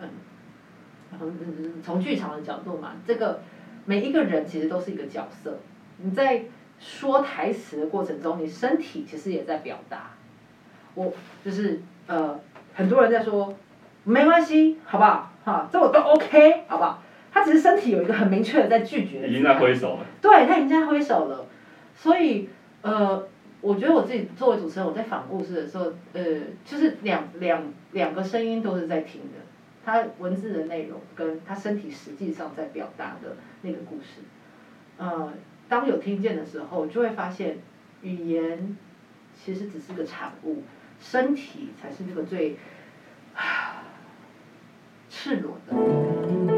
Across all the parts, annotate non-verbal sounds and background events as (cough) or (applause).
嗯，嗯从剧场的角度嘛，这个每一个人其实都是一个角色。你在说台词的过程中，你身体其实也在表达。我就是呃，很多人在说没关系，好不好？哈，这我都 OK，好不好？他只是身体有一个很明确的在拒绝。已经在挥手了。对他已经在挥手了，所以呃，我觉得我自己作为主持人，我在访故事的时候，呃，就是两两两个声音都是在听的，他文字的内容跟他身体实际上在表达的那个故事，呃，当有听见的时候，就会发现语言其实只是个产物，身体才是那个最赤裸的。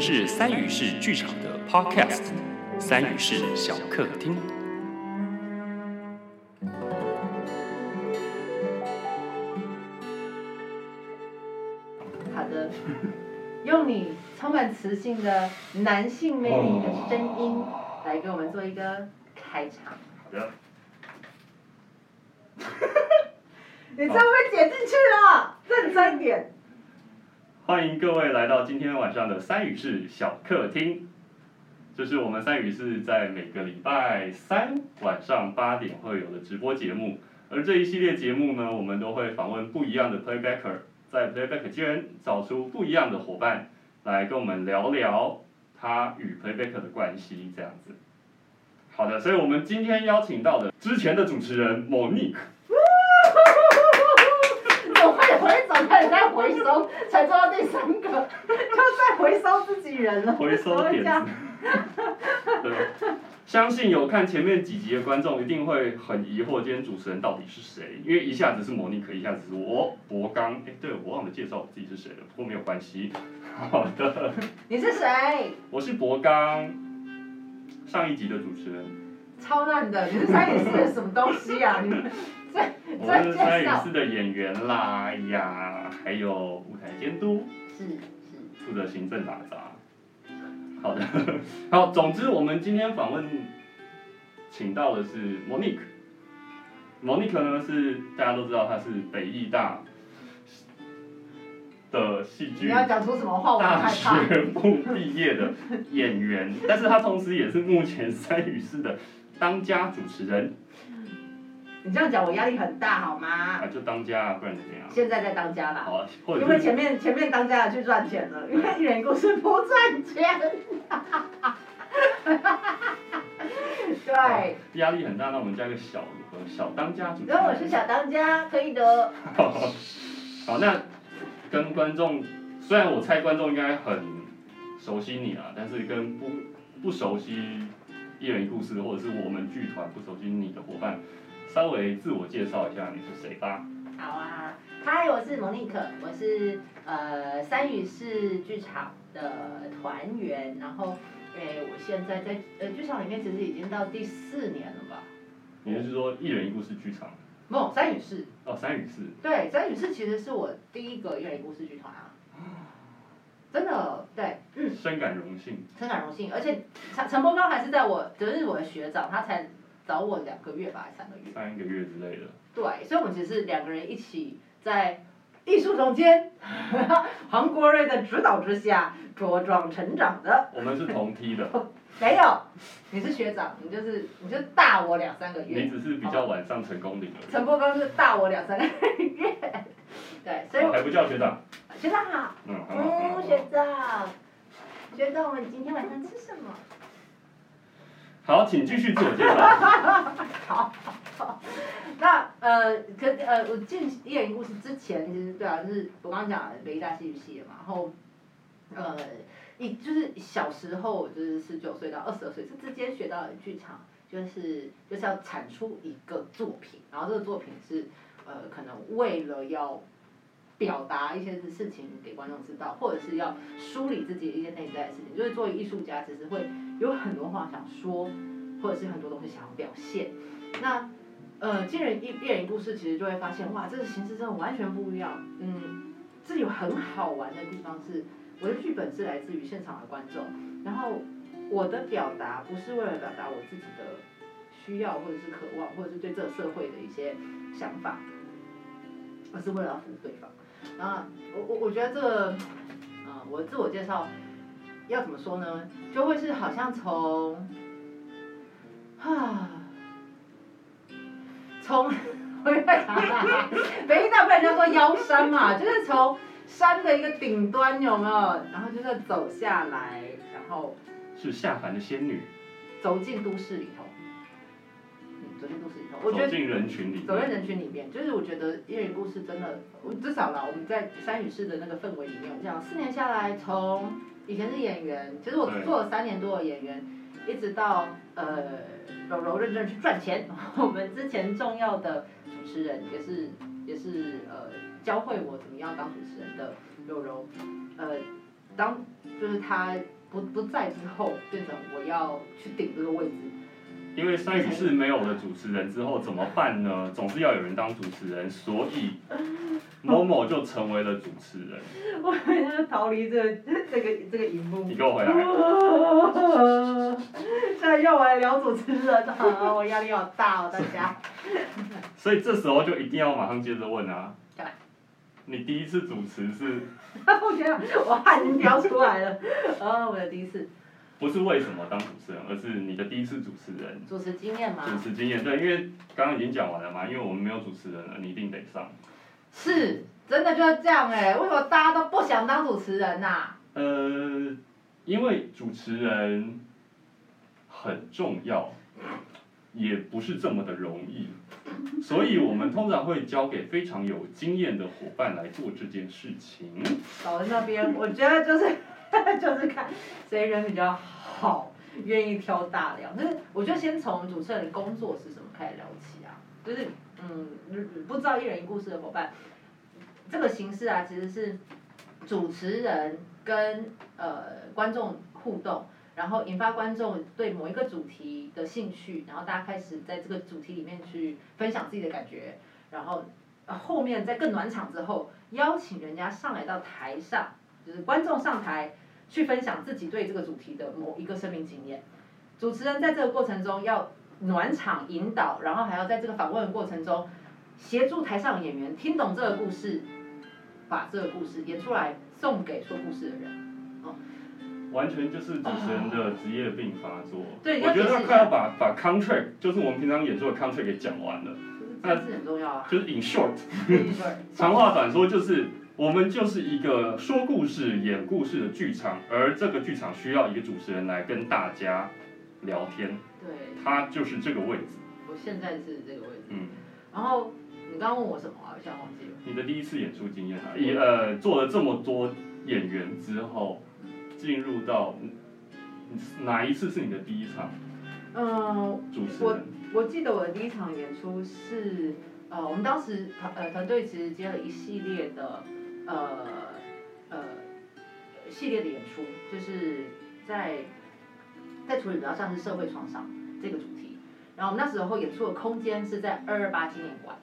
这是三语式剧场的 Podcast，三语式小客厅。好的，用你充满磁性的男性魅力的声音来给我们做一个开场。好的。(laughs) 你这会被剪进去了，认真点。欢迎各位来到今天晚上的三语室小客厅。这是我们三语室在每个礼拜三晚上八点会有的直播节目，而这一系列节目呢，我们都会访问不一样的 playbacker，在 playback 间找出不一样的伙伴来跟我们聊聊他与 playback 的关系，这样子。好的，所以我们今天邀请到的之前的主持人 Monique。我快回走，开始在回收，才做到第三个，就在回收自己人了。回收点子。(laughs) 对，相信有看前面几集的观众一定会很疑惑，今天主持人到底是谁？因为一下子是莫妮可，一下子是我博刚。哎，对我忘了介绍我自己是谁了，不过没有关系。(laughs) 好的。你是谁？我是博刚，上一集的主持人。超烂的，你是三语是什么东西啊？你。我是参与式的演员啦，哎呀，还有舞台监督，是是，负责行政打杂。好的，好，总之我们今天访问，请到的是 Monique。Monique 呢是大家都知道，她是北艺大的戏剧，你要讲出什么话？大学部毕业的演员，但是她同时也是目前三语式的当家主持人。你这样讲我压力很大，好吗？啊，就当家啊，不然怎样？现在在当家啦。好，因为前面前面当家的去赚钱了，因为艺人故事不赚钱。(laughs) 对。压力很大，那我们加个小小当家主。然后我是小当家，可以的。(laughs) 好，那跟观众，虽然我猜观众应该很熟悉你啊，但是跟不不熟悉艺人故事，或者是我们剧团不熟悉你的伙伴。稍微自我介绍一下你是谁吧。好啊，嗨，我是蒙妮可，我是呃三语市剧场的团员，然后诶，我现在在呃剧场里面其实已经到第四年了吧。你是说一人一故事剧场？不，三语市。哦，三语市。对，三语市其实是我第一个一人一故事剧团啊。(gasps) 真的，对，嗯。深感荣幸。深感荣幸，而且陈陈柏刚还是在我，就是我的学长，他才。找我两个月吧，还是三个月？三个月之类的。对，所以我们其实是两个人一起在艺术总监 (laughs) 黄国瑞的指导之下茁壮成长的。我们是同梯的。(laughs) 没有，你是学长，你就是你就大我两三个月。你只是比较晚上成功领陈波刚是大我两三个月。对，所以还不叫学长。学长好。嗯，嗯，学长，学长，我们今天晚上吃什么？好，请继续自我介绍。(laughs) 好，好，那呃，可呃，我进艺人故事之前，其实对啊，就是我刚刚讲北大戏剧系的嘛，然后呃，一就是小时候就是十九岁到二十二岁这之间学到的剧场，就是就是要产出一个作品，然后这个作品是呃，可能为了要表达一些事情给观众知道，或者是要梳理自己一些内在的事情，就是作为艺术家，其实会。有很多话想说，或者是很多东西想要表现。那呃，进人一一人故事，其实就会发现，哇，这个形式真的完全不一样。嗯，这有很好玩的地方是，我的剧本是来自于现场的观众，然后我的表达不是为了表达我自己的需要或者是渴望，或者是对这个社会的一些想法，而是为了要服务对方。啊，我我我觉得这个，啊，我自我介绍要怎么说呢？就会是好像从，啊，从，我在想啊，北一大不然人家说腰山嘛，就是从山的一个顶端有没有？然后就是走下来，然后是下凡的仙女，走进都市里走进都市里头，我觉得走进人群里走在人群里面，就是我觉得《夜人故事》真的，我至少啦，我们在三语市的那个氛围里面，我讲四年下来，从以前是演员，其实我做了三年多的演员，一直到呃柔柔认真去赚钱。(laughs) 我们之前重要的主持人也是也是呃教会我怎么样当主持人的柔柔，呃，当就是他不不在之后，变成我要去顶这个位置。因为三语是没有了主持人之后怎么办呢？总是要有人当主持人，所以 (laughs) 某某就成为了主持人。(laughs) 我很想逃离这个这个这个荧幕你。给我回来！(laughs) 现在要我来聊主持人啊，我压力好大哦，大家。所以这时候就一定要马上接着问啊，你第一次主持是我汗已经飙出来了。哦，我的第一次不是为什么当主持人，而是你的第一次主持人主持经验嘛，主持经验？对，因为刚刚已经讲完了嘛，因为我们没有主持人了，你一定得上。是真的就是这样哎、为什么大家都不想当主持人呐、呃，因为主持人很重要，也不是这么的容易，所以我们通常会交给非常有经验的伙伴来做这件事情。老人那边，我觉得就是 (laughs) 就是看谁人比较好，愿意挑大梁。就是我觉得先从主持人的工作是什么开始聊起啊。就是嗯，不知道一人一故事的伙伴，这个形式啊，其实是主持人跟呃观众互动，然后引发观众对某一个主题的兴趣，然后大家开始在这个主题里面去分享自己的感觉，然后后面在更暖场之后，邀请人家上来到台上，就是观众上台去分享自己对这个主题的某一个生命经验。主持人在这个过程中要暖场引导，然后还要在这个访问的过程中协助台上的演员听懂这个故事，把这个故事演出来送给说故事的人。完全就是主持人的职业病发作。对我觉得他快要把把 contract，就是我们平常演出的 contract 给讲完了。这是很重要啊。就是 in short，(laughs) 长话短说就是，我们就是一个说故事、演故事的剧场，而这个剧场需要一个主持人来跟大家聊天，对，他就是这个位置。我现在是这个位置。嗯，然后你刚刚问我什么啊？我现在忘记了。你的第一次演出经验啊，一呃做了这么多演员之后，进入到嗯哪一次是你的第一场嗯，我主持人？我记得我的第一场演出是，呃，我们当时团呃团队其实接了一系列的呃呃系列的演出，就是在在处理比较像是社会创伤这个主题。然后那时候演出的空间是在二二八纪念馆，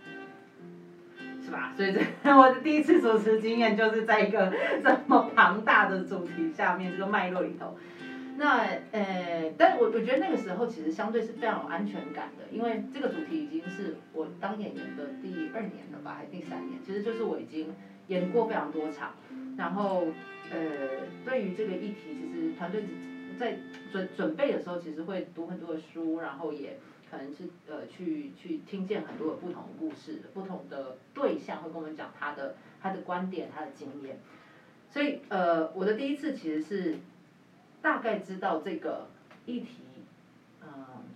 是吧？所以这我的第一次主持经验就是在一个这么庞大的主题下面这个脉络里头。那呃，但我我觉得那个时候其实相对是非常有安全感的，因为这个主题已经是我当演员的第二年了吧，还是第三年，其实就是我已经演过非常多场，然后呃，对于这个议题，其实团队在准准备的时候，其实会读很多的书，然后也可能是呃去去听见很多不同的故事，不同的对象会跟我们讲他的他的观点，他的经验，所以呃，我的第一次其实是。大概知道这个议题，嗯、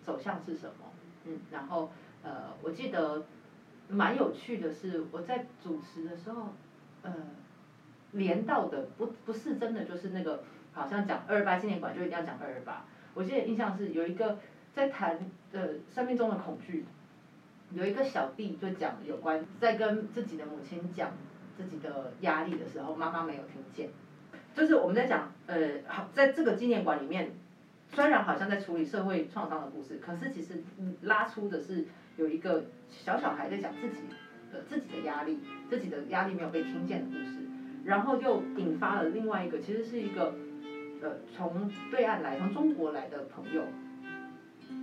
走向是什么，嗯，然后呃，我记得蛮有趣的是，我在主持的时候，呃，连到的不不是真的就是那个，好像讲二二八纪念馆就一定要讲二二八，我记得印象是有一个在谈呃生命中的恐惧，有一个小弟就讲有关在跟自己的母亲讲自己的压力的时候，妈妈没有听见。就是我们在讲，呃，好，在这个纪念馆里面，虽然好像在处理社会创伤的故事，可是其实拉出的是有一个小小孩在讲自己的自己的压力，自己的压力没有被听见的故事，然后又引发了另外一个，其实是一个呃从对岸来，从中国来的朋友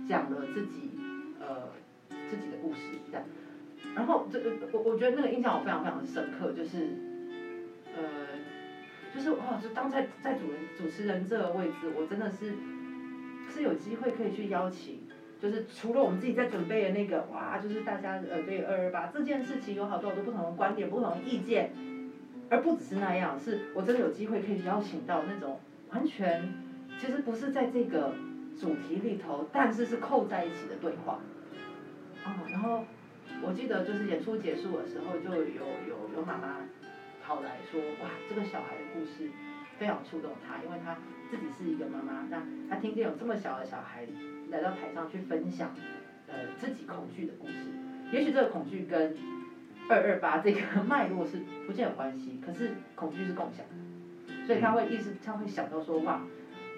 讲了自己呃自己的故事这样，然后这个我我觉得那个印象我非常非常深刻，就是呃就是哇，就当在在主人主持人这个位置，我真的是是有机会可以去邀请。就是除了我们自己在准备的那个，哇，就是大家呃对二二八这件事情有好多好多不同的观点、不同的意见，而不只是那样，是我真的有机会可以邀请到那种完全其实不是在这个主题里头，但是是扣在一起的对话。哦，然后我记得就是演出结束的时候，就有有有妈妈跑来说，哇，这个小孩的故事非常触动她，因为她自己是一个妈妈，那她听见有这么小的小孩。来到台上去分享，呃，自己恐惧的故事。也许这个恐惧跟二二八这个 (laughs) 脉络是不见有关系，可是恐惧是共享的，所以他会意识，他会想到说，哇，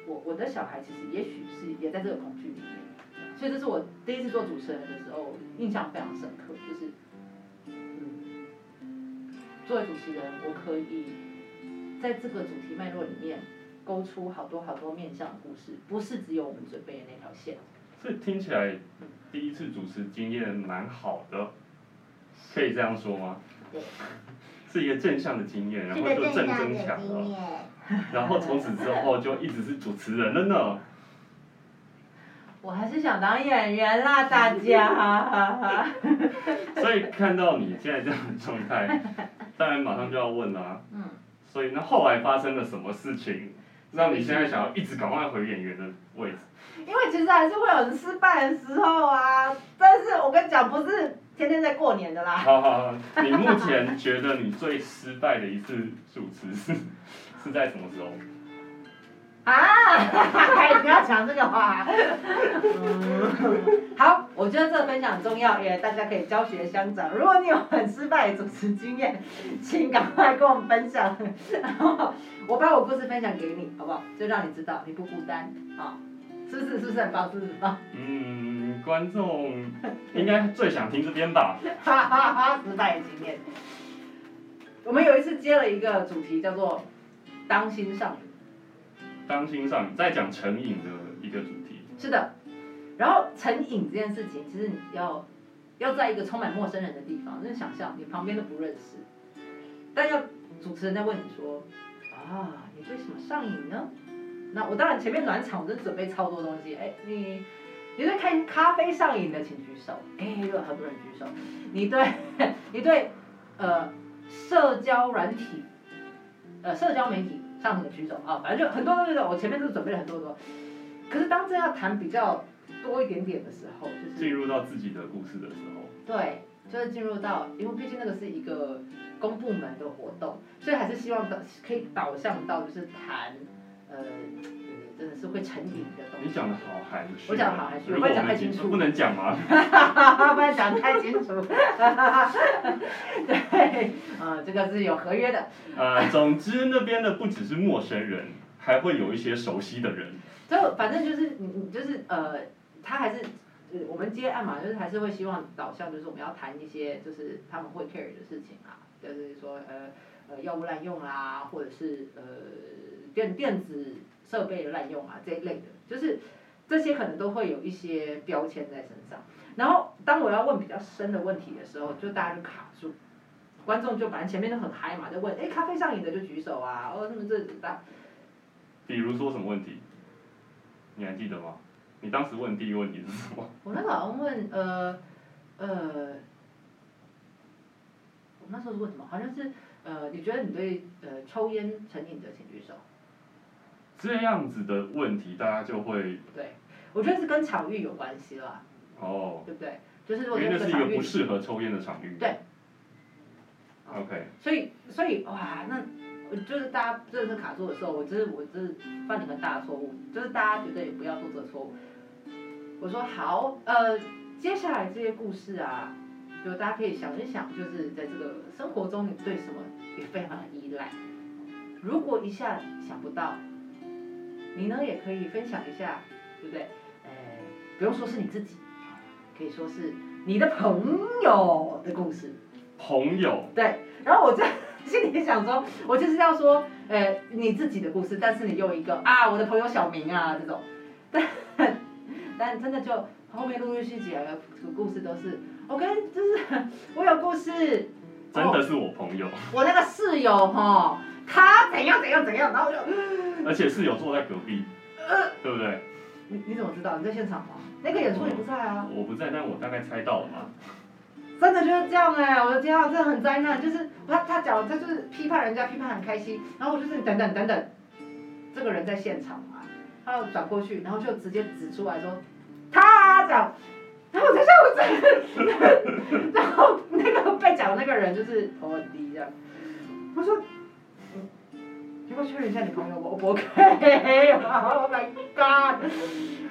我我的小孩其实也许是也在这个恐惧里面。所以这是我第一次做主持人的时候，印象非常深刻，就是，嗯，作为主持人，我可以在这个主题脉络里面。勾出好多好多面向的故事，不是只有我们准备的那条线。这听起来第一次主持经验蛮好的，可以这样说吗？对。是一个正向的经验，然后就正增强了。然后从此之后就一直是主持人了呢。我还是想当演员啦，大家。(laughs) 所以看到你现在这样的状态，当然马上就要问啦。嗯。所以那后来发生了什么事情？让你现在想要一直赶快回演员的位置。因为其实还是会有人失败的时候啊，但是我跟你讲，不是天天在过年的啦。好好好，你目前觉得你最失败的一次主持是是在什么时候？啊！不要讲这个话。好，我觉得这个分享很重要，也大家可以教学相长。如果你有很失败的主持经验，请赶快跟我们分享，然后我把我故事分享给你，好不好？就让你知道你不孤单，好，是不是？是不是很棒？是不是很棒？嗯，观众应该最想听这边吧。哈哈哈！失败的经验。我们有一次接了一个主题，叫做“当心少女”。当心上在讲成瘾的一个主题。是的，然后成瘾这件事情，其实你要要在一个充满陌生人的地方，那想象你旁边都不认识，但要主持人在问你说，啊，你对什么上瘾呢？那我当然前面暖场，我就准备超多东西。哎，你你对看咖啡上瘾的请举手。哎，有很多人举手。你对你对呃社交软体呃社交媒体。上什么举手啊？反正就很多东西的，我前面都准备了很多多。可是当真要谈比较多一点点的时候，就是进入到自己的故事的时候。对，就是进入到，因为毕竟那个是一个公部门的活动，所以还是希望导可以导向到就是谈呃。真的是会成瘾的东西。你讲的好含蓄。我讲的好含蓄，(laughs) 不能讲太清楚。不能讲吗？不能讲太清楚。对，啊，这个是有合约的。呃，总之那边的不只是陌生人，还会有一些熟悉的人。就反正就是你你就是呃，他还是我们接案嘛，就是还是会希望导向，就是我们要谈一些就是他们会 care 的事情啊，就是说呃呃药物滥用啦，或者是呃电电子。设备滥用啊这一类的，就是这些可能都会有一些标签在身上。然后当我要问比较深的问题的时候，就大家就卡住，观众就反正前面都很嗨嘛，就问，哎，咖啡上瘾的就举手啊，哦，什么这大。比如说什么问题？你还记得吗？你当时问第一个问题是什么？我那好像问呃呃，我那时候是问什么？好像是呃，你觉得你对呃抽烟成瘾的请举手。这样子的问题，大家就会。对，我觉得是跟场域有关系啦。哦。对不对？就是因为那是一个不适合抽烟的场域。对。OK。所以，所以哇，那就是大家真的是卡住的时候，我真是我真是犯了个大的错误，就是大家绝对也不要做这个错误。我说好，呃，接下来这些故事啊，就大家可以想一想，就是在这个生活中，你对什么也非常的依赖。如果一下想不到。你呢也可以分享一下，对不对？呃，不用说是你自己，可以说是你的朋友的故事。朋友。对，然后我在心里想说，我就是要说，呃，你自己的故事，但是你用一个啊，我的朋友小明啊这种，但 (laughs) 但真的就后面陆陆续续几个故事都是，我跟就是我有故事，真的是我朋友，我那个室友哈，他怎样怎样怎样，然后我就，而且室友坐在隔壁，对不对？你你怎么知道？你在现场吗？那个演出你不在啊？我不在，但我大概猜到了嘛。真的就是这样哎、我的天啊，真的很灾难。就是他他讲他就是批判人家，批判很开心，然后我就是等等等等，这个人在现场嘛，他要转过去，然后就直接指出来说他讲，然后我在想我真的，然后那个被讲的那个人就是头很低这样，我说。嗯你给我确认一下你朋友我不 OK Oh my God！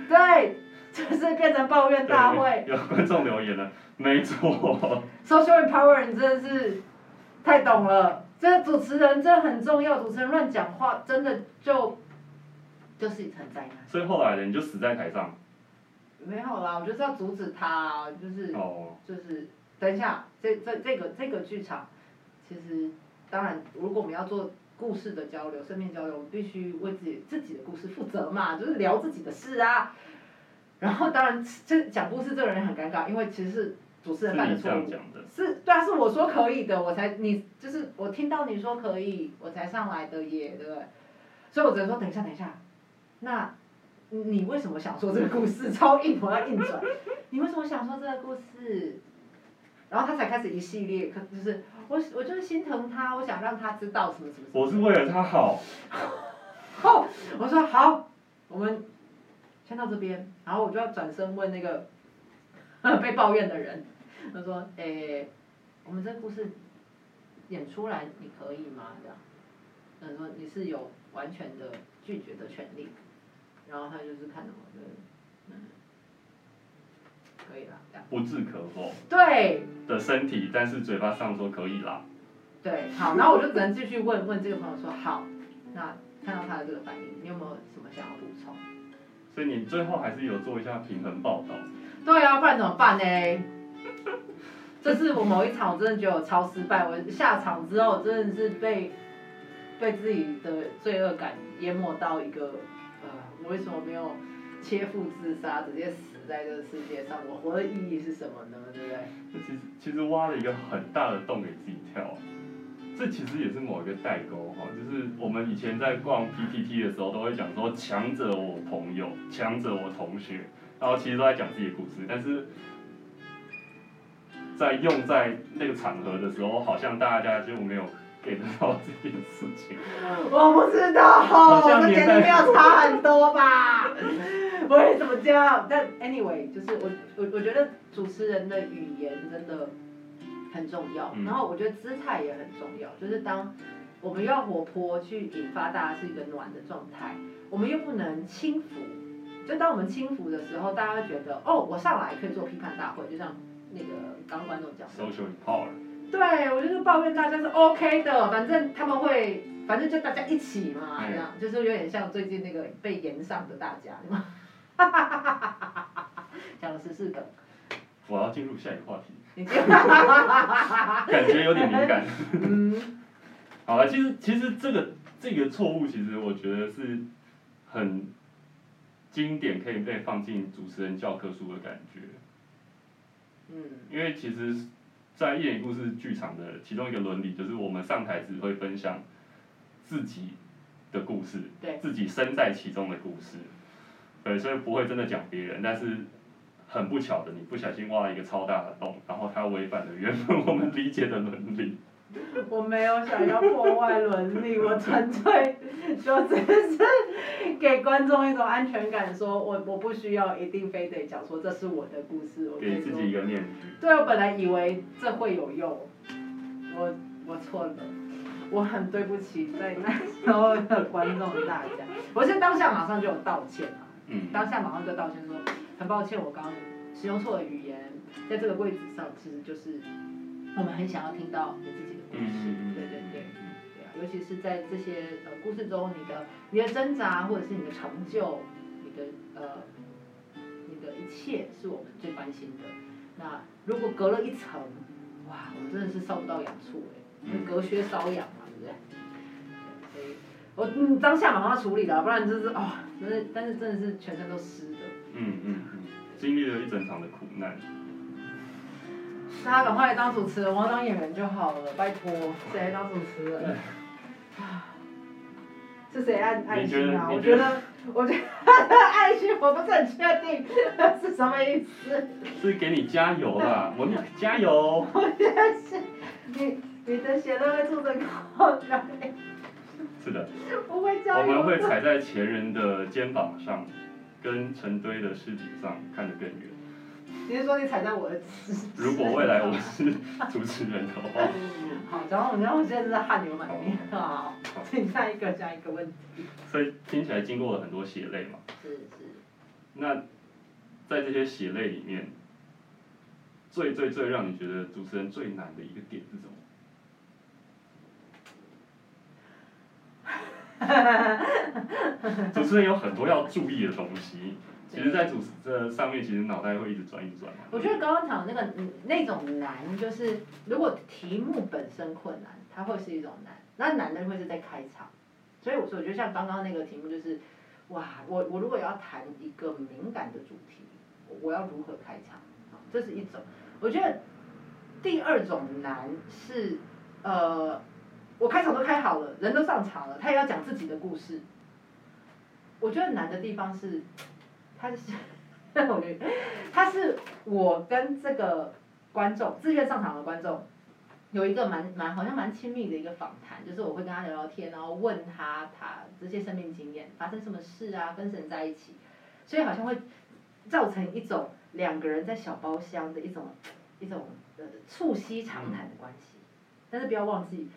对，就是变成抱怨大会。有观众留言了，没错，social empower 你真的是太懂了，这主持人真的很重要，主持人乱讲话真的就就是很灾难。所以后来呢，你就死在台上。没有啦，我就是要阻止他，就是哦，就是等一下，这这这个这个剧场，其实当然，如果我们要做故事的交流、生命交流，我们必须为自己自己的故事负责嘛，就是聊自己的事啊。然后当然，这讲故事这个人很尴尬，因为其实是主持人犯的错误。是，对啊，是我说可以的，我才你就是我听到你说可以，我才上来的耶，对不对？所以我只能说等一下，等一下，那你为什么想说这个故事？超硬，我要硬转。你为什么想说这个故事？然后他才开始一系列，可就是我我就是心疼他，我想让他知道什么什么。我是为了他好，后 (laughs) 我说好，我们先到这边，然后我就要转身问那个 (laughs) 被抱怨的人，他说：“诶、我们这个故事演出来你可以吗？”这样，他说你是有完全的拒绝的权利，然后他就是看着我的，嗯，可以啦，这样。不置可否对的身体，但是嘴巴上说可以啦。对，好，然后我就只能继续问问这个朋友说好，那看到他的这个反应，你有没有什么想要补充？所以你最后还是有做一下平衡报道。对啊，不然怎么办呢？这是我某一场，我真的觉得我超失败。我下场之后，真的是被被自己的罪恶感淹没到一个，呃，我为什么没有切腹自杀，直接死在这个世界上？我活的意义是什么呢？对不对？这其实其实挖了一个很大的洞给自己跳，这其实也是某一个代沟哈，就是我们以前在逛 PPT 的时候都会讲说强者我朋友，强者我同学，然后其实都在讲自己的故事，但是在用在那个场合的时候，好像大家就没有 get 到这件事情。(laughs) 我不知道，好像这年代年龄没有差很多吧？(laughs) 为什么这样？但 anyway，就是我我我觉得主持人的语言真的很重要，嗯然后我觉得姿态也很重要，就是当我们又要活泼去引发大家是一个暖的状态，我们又不能轻浮。就当我们轻浮的时候，大家会觉得哦，我上来可以做批判大会，就像那个刚刚观众讲的，Social power，对，我就是抱怨大家是 OK 的，反正他们会，反正就大家一起嘛，嗯这样就是有点像最近那个被延上的大家，对吗？讲了十四个，我要进入下一个话题，(laughs) 感觉有点敏感。嗯，好了，其实其实这个这个错误，其实我觉得是很经典，可以被放进主持人教科书的感觉。嗯，因为其实，在一点故事剧场的其中一个伦理，就是我们上台只会分享自己的故事，自己身在其中的故事，对，所以不会真的讲别人，但是很不巧的，你不小心挖了一个超大的洞，然后它违反了原本我们理解的伦理。(laughs) 我没有想要破坏伦理，我纯粹就只是给观众一种安全感，说我 (laughs) 我不需要一定非得讲说这是我的故事，我给自己一个面具。对，我本来以为这会有用，我我错了，我很对不起在那时候的观众大家，我是当下马上就有道歉啊，嗯，当下马上就道歉说，很抱歉我刚刚使用错了语言，在这个位置上其实就是我们很想要听到你自己的故事，嗯对对对。对啊，尤其是在这些呃故事中，你的你的挣扎或者是你的成就，你的呃你的一切是我们最关心的。那如果隔了一层，哇，我们真的是烧不到痒处哎。嗯隔靴搔痒嘛，对不对？所以我嗯当下马上要处理了，不然就是哦，但是但是真的是全身都湿的。嗯嗯嗯，经历了一整场的苦难。大家赶快来当主持人，我要当演员就好了，拜托，谁来当主持人？啊是谁爱爱心啊？我觉得，我觉得爱心我不是很确 (laughs) 定是什么意思。是给你加油啦，(laughs) 我们加油。我觉得是你你的血都会促成口水，是的，不会加我。们会踩在前人的肩膀上，跟成堆的尸体上，看得更远。你是说你踩在我的？如果未来我是主持人的话，好，然后然后我现在是汗流满面，好，请下一个下一个问题。所以听起来经过了很多血泪嘛。是是。那在这些血泪里面，最最最让你觉得主持人最难的一个点是什么？(laughs) 主持人有很多要注意的东西，其实，在主持这上面，其实脑袋会一直转一直转嘛。我觉得刚刚讲的那个嗯那种难，就是如果题目本身困难，它会是一种难。那难的会是在开场，所以我说，我觉得像刚刚那个题目就是，哇，我我如果要谈一个敏感的主题，我我要如何开场？好这是一种。我觉得第二种难是，呃，我开场都开好了，人都上场了，他也要讲自己的故事。我觉得难的地方是，他是，我觉得他是我跟这个观众自愿上场的观众有一个蛮蛮好像蛮亲密的一个访谈，就是我会跟他聊聊天，然后问他他这些生命经验发生什么事啊，跟神在一起，所以好像会造成一种两个人在小包厢的一种一种呃促膝长谈的关系，但是不要忘记，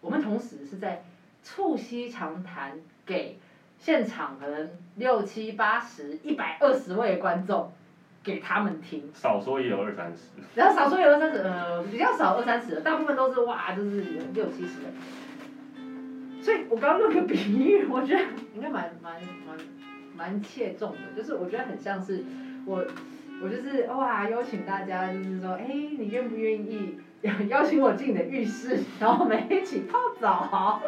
我们同时是在促膝长谈给现场可能六七八十一百二十位观众给他们听。少说也有二三十。然后少说也有二三十，呃，比较少二三十的，大部分都是哇，就是有六七十的。所以我刚刚那个比喻，我觉得应该蛮蛮蛮蛮切中的，就是我觉得很像是我我就是哇邀请大家，就是说，哎，你愿不愿意 (laughs) 邀请我进你的浴室，(laughs) 然后我们一起泡澡，好，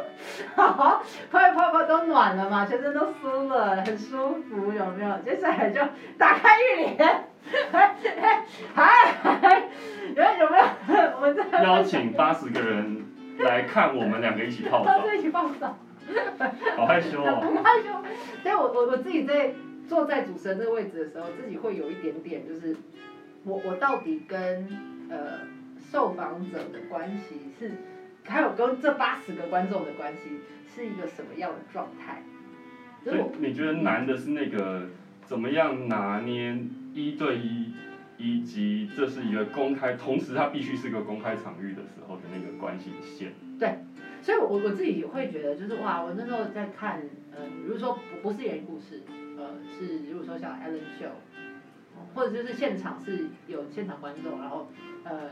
(laughs) 泡一泡泡都暖了嘛，全身都酥了，很舒服，有没有？接下来就打开浴帘。有有没有？我们在邀请八十个人来看我们两个一起泡澡一起泡澡，好害羞哦。很害羞。所以我我我自己在坐在主持人这个位置的时候，自己会有一点点，就是我我到底跟呃受访者的关系是，还有跟这八十个观众的关系是一个什么样的状态？所以你觉得难的是那个怎么样拿捏一对一，以及这是一个公开，同时它必须是个公开场域的时候的那个关系线。对所以我，我自己会觉得，就是哇，我那时候在看，呃，比如说不不是演故事，呃，是如果说像 Ellen Show，哦或者就是现场是有现场观众，然后呃，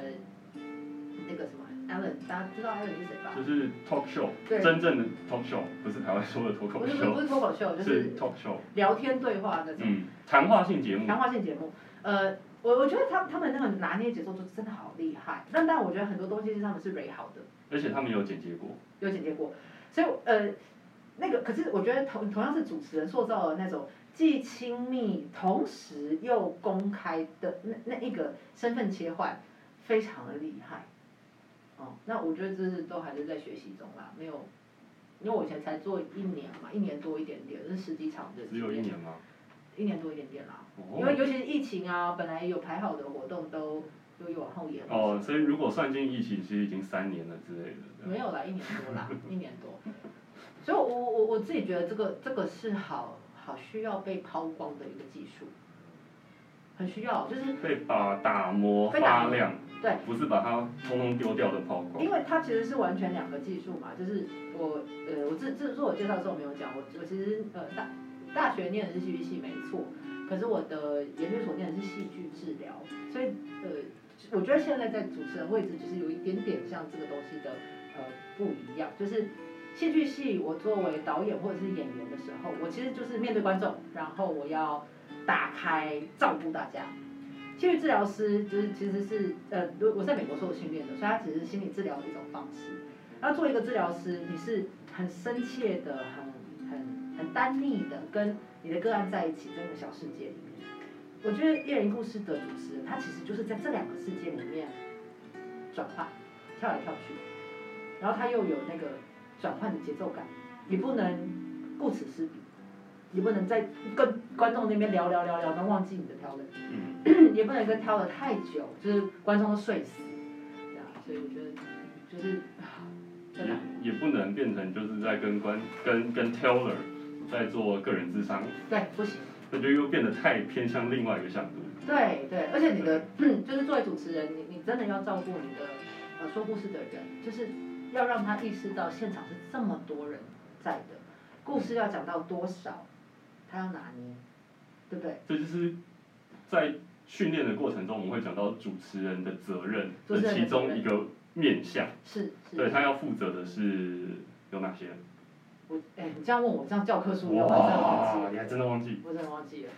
那个什么 Ellen，大家知道 Ellen 是谁吧？就是 talk show，对真正的 talk show，不是台湾说的脱口不是不是不，是脱口秀，就是是 talk show，聊天对话那种嗯，谈话性节目谈，话性节目。呃，我我觉得他他们那个拿捏节奏就真的好厉害。但但我觉得很多东西是他们是蕊好的。而且他们有剪接过，有剪接过，所以呃，那个可是我觉得同同样是主持人塑造的那种既亲密同时又公开的那那一个身份切换，非常的厉害。哦，那我觉得这是都还是在学习中啦，没有，因为我以前才做一年嘛，一年多一点点，是十几场的，只有一，年吗？一年多一点点啦。哦因为尤其是疫情啊，本来有排好的活动都都有往后延。哦，所以如果算进疫情，其实已经三年了之类的。没有啦，一年多啦，一年多。所以我，我我我自己觉得这个这个是好好需要被抛光的一个技术，很需要，就是被把打磨发亮，对，不是把它通通丢掉的抛光因。为它其实是完全两个技术嘛，就是我呃我自自自我介绍的时候没有讲，我我其实呃大大学念的是戏剧系没错，可是我的研究所念的是戏剧治疗，所以呃我觉得现在在主持人位置就是有一点点像这个东西的呃不一样，就是戏剧系我作为导演或者是演员的时候，我其实就是面对观众，然后我要打开照顾大家。心理治疗师就是其实是呃，我我在美国受训练的，所以他只是心理治疗的一种方式。然后做一个治疗师，你是很深切的、很很很单立的，跟你的个案在一起在那个小世界里面。我觉得一人一故事的主持人，他其实就是在这两个世界里面转换，跳来跳去，然后他又有那个转换的节奏感，你不能顾此失彼，你不能在跟观众那边聊聊聊聊，能忘记你的挑人，嗯，(clears throat) 也不能跟挑的太久，就是观众都睡死，对啊，所以我觉得就是真的也也不能变成就是在跟关跟跟 teller 在做个人智商，对不行。那就又变得太偏向另外一个向度。对对，而且你的 (clears throat) 就是作为主持人，你你真的要照顾你的呃说故事的人，就是要让他意识到现场是这么多人在的，故事要讲到多少，他要拿捏，对不对？这就是在训练的过程中，我们会讲到主持人的责任的其中一个面向，是是。对他要负责的是有哪些？我哎，你这样问我，这样教科书我还真的忘记，了，你还真的忘记？我真的忘记了。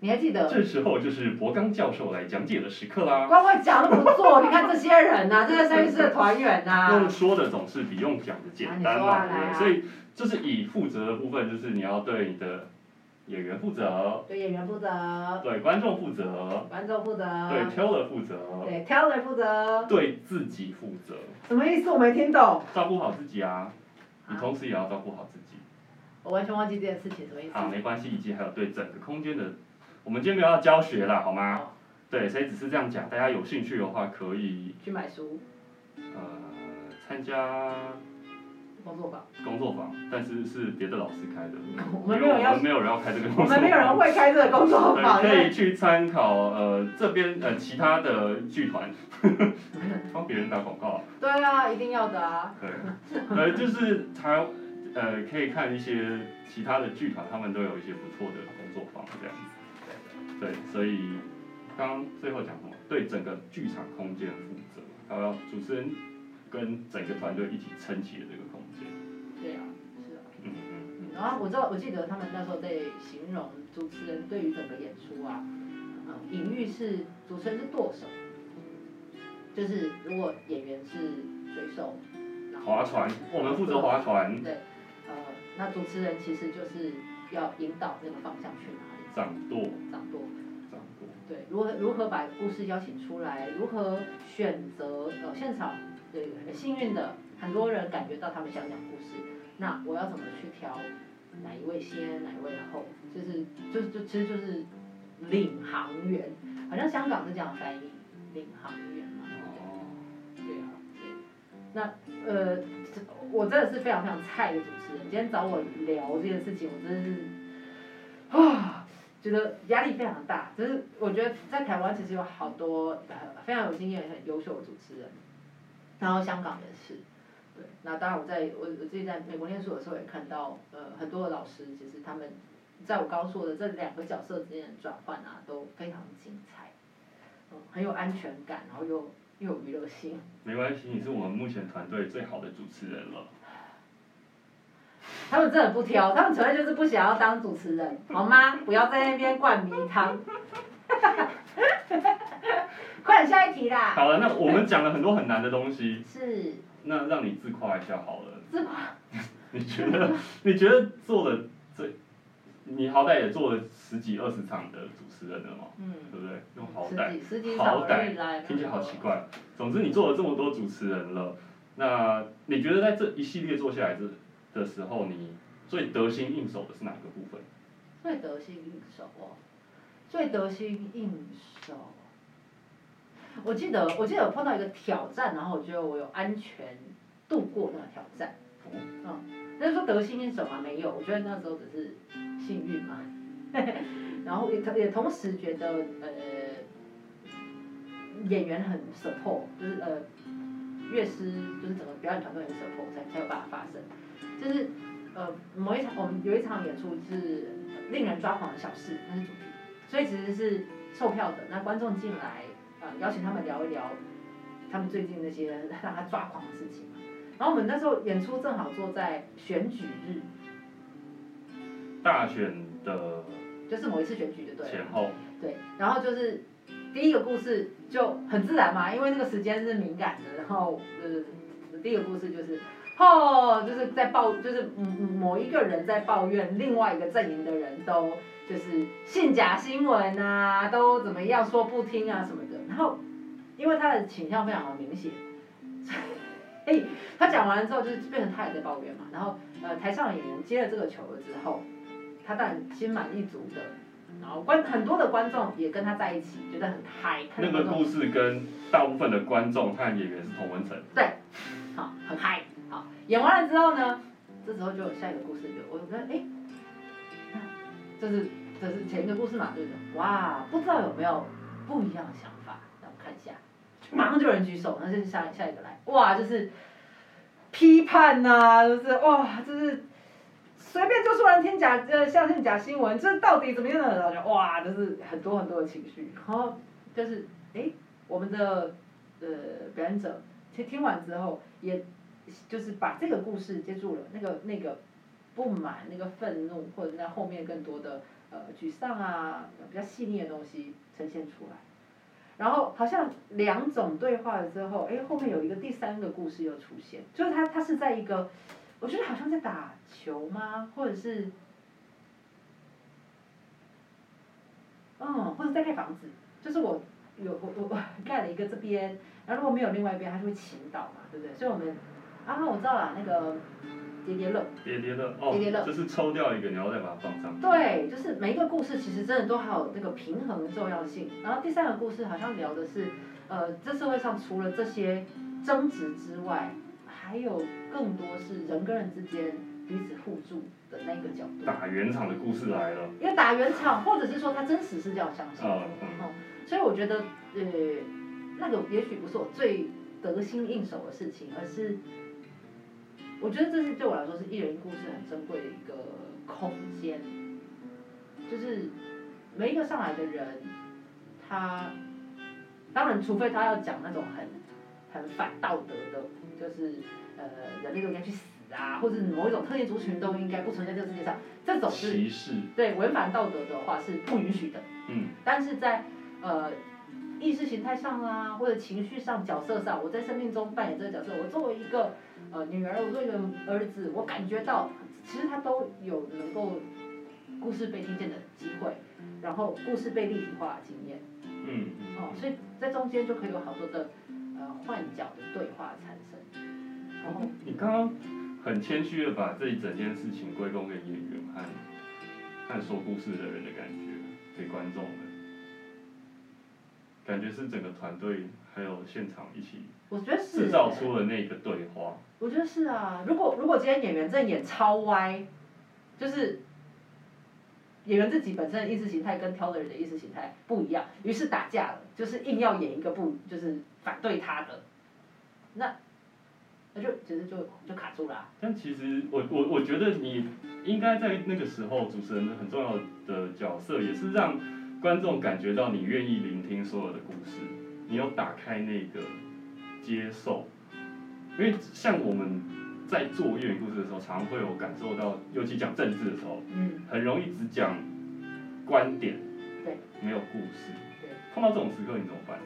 你还记得？这时候就是博刚教授来讲解的时刻啦。乖乖讲都不做，你看这些人呐、这些三育室的团员呐、用说的总是比用讲的简单嘛，所以就是以负责的部分，就是你要对你的演员负责，对演员负责，对观众负责，观众负责，对 Taylor 负责，对 Taylor 负责。对自己负责，什么意思？我没听懂。照顾好自己啊，你啊同时也要照顾好自己。我完全忘记这件事情，什么意思？好，没关系，以及还有对整个空间的，我们今天没有要教学啦，好吗？哦对，所以只是这样讲，大家有兴趣的话可以去买书、呃参加工作坊。工作坊，但是是别的老师开的，我们没有我们没有人要开这个工作我坊。们没有人会开这个工作坊，可以去参考呃这边呃其他的剧团，(laughs) 帮别人打广告。对啊，一定要的啊。对，呃就是台呃可以看一些其他的剧团，他们都有一些不错的工作坊这样子。对，所以刚刚最后讲什么？对整个剧场空间负责，还有主持人跟整个团队一起撑起了这个然后我知道，我记得他们那时候在形容主持人对于整个演出啊，嗯，隐喻是主持人是舵手，就是如果演员是水手，然后划船，我们负责划船，对，呃，那主持人其实就是要引导那个方向去哪里，掌舵，掌舵。掌舵。对，如何如何把故事邀请出来，如何选择呃现场，对，很幸运的很多人感觉到他们想讲故事，那我要怎么去挑哪一位先，哪一位后，就是就就其实就是领航员，好像香港是这样翻译，领航员嘛，哦。对啊，对，那呃，我真的是非常非常菜的主持人，今天找我聊这件事情，我真的是啊。觉得压力非常大，只是我觉得在台湾其实有好多呃非常有经验、很优秀的主持人，然后香港也是，对，那当然我在我我自己在美国念书的时候也看到，呃，很多的老师其实他们在我刚刚说的这两个角色之间的转换啊，都非常精彩，嗯，很有安全感，然后又又有娱乐性，没关系，你是我们目前团队最好的主持人了。他们真的不挑，他们纯粹就是不想要当主持人，好吗？不要在那边灌迷汤。(laughs) 快点下一题啦！好了，那我们讲了很多很难的东西，是那让你自夸一下好了。自夸，(laughs) 你觉得？你觉得做了这，你好歹也做了十几二十场的主持人了嘛，嗯，对不对？用好十歹，几十几好歹来，听起来好奇怪。总之，你做了这么多主持人了，那你觉得在这一系列做下来这的时候，你最得心应手的是哪个部分？最得心应手哦，最得心应手。我记得，我记得有碰到一个挑战，然后我觉得我有安全度过那个挑战。嗯，但是说得心应手嘛，没有，我觉得那时候只是幸运嘛。(laughs) 然后也也同时觉得呃，演员很 support，就是呃，乐师就是整个表演团队很 support 才才有办法发生。就是呃某一场我们有一场演出是令人抓狂的小事，那是主题，所以其实是售票的，那观众进来呃邀请他们聊一聊他们最近那些让他抓狂的事情嘛。然后我们那时候演出正好坐在选举日，大选的就是某一次选举的对了。前后，对，然后就是第一个故事就很自然嘛，因为那个时间是敏感的，然后呃，第一个故事就是，哦，就是在抱，就是嗯嗯某一个人在抱怨另外一个阵营的人都就是信假新闻啊，都怎么样说不听啊什么的，然后因为他的倾向非常的明显，所以他讲完了之后就是变成他也在抱怨嘛，然后呃台上的演员接了这个球了之后，他当然心满意足的。然后观很多的观众也跟他在一起，觉得很嗨。那个故事跟大部分的观众和演员是同温层。对，好，很嗨。好，演完了之后呢，这时候就有下一个故事，就我觉得哎，这是这是前一个故事嘛，对不对？哇，不知道有没有不一样的想法？马上就有人举手，那就是下下一个来，哇，就是批判呐、就是哇，就是。随便就说人听假呃相信假新闻，这到底怎么样的？哇，就是很多很多的情绪，然后就是哎，我们的呃表演者其实听完之后，也就是把这个故事接住了，那个那个不满、那个愤怒，或者那后面更多的呃沮丧啊，比较细腻的东西呈现出来。然后好像两种对话了之后，哎，后面有一个第三个故事又出现，就是他他是在一个。我觉得好像在打球吗？或者是，嗯，或者在盖房子。就是我有我我我盖了一个这边，然后如果没有另外一边，它就会倾倒嘛，对不对？所以我们，啊，我知道了，那个叠叠乐。叠叠乐哦，叠叠乐就是抽掉一个，然后再把它放上。对，就是每一个故事其实真的都还有那个平衡的重要性。然后第三个故事好像聊的是，呃，这社会上除了这些争执之外，还有更多是人跟人之间彼此互助的那个角度。打圆场的故事来了。因为打圆场，或者是说他真实是这样相信的，嗯所以我觉得，呃，那个也许不是我最得心应手的事情，而是，我觉得这是对我来说是一人一故事很珍贵的一个空间，就是每一个上来的人，他，当然除非他要讲那种很很反道德的，就是呃人类都应该去死啊，或者某一种特定族群都应该不存在这个世界上，这种是歧视，对违反道德的话是不允许的。嗯，但是在呃意识形态上啊，或者情绪上、角色上，我在生命中扮演这个角色，我作为一个呃女儿，我作为一个儿子，我感觉到其实他都有能够故事被听见的机会，然后故事被立体化的经验。嗯嗯。哦，所以在中间就可以有好多的呃换角的对话产生。然后你刚刚很谦虚的把这一整件事情归功给演员和和说故事的人的感觉，给观众们，感觉是整个团队还有现场一起我觉得是制造出了那个对话。我觉得是啊，如果如果今天演员真的演超歪，就是演员自己本身的意识形态跟挑的人的意识形态不一样，于是打架了，就是硬要演一个不就是反对他的，那那就其实就就卡住了啊、但其实我我我觉得你应该在那个时候，主持人很重要的角色也是让观众感觉到你愿意聆听所有的故事，你有打开那个接受，因为像我们在做粤语故事的时候，常常会有感受到，尤其讲政治的时候，嗯，很容易只讲观点，对，没有故事对。碰到这种时刻你怎么办？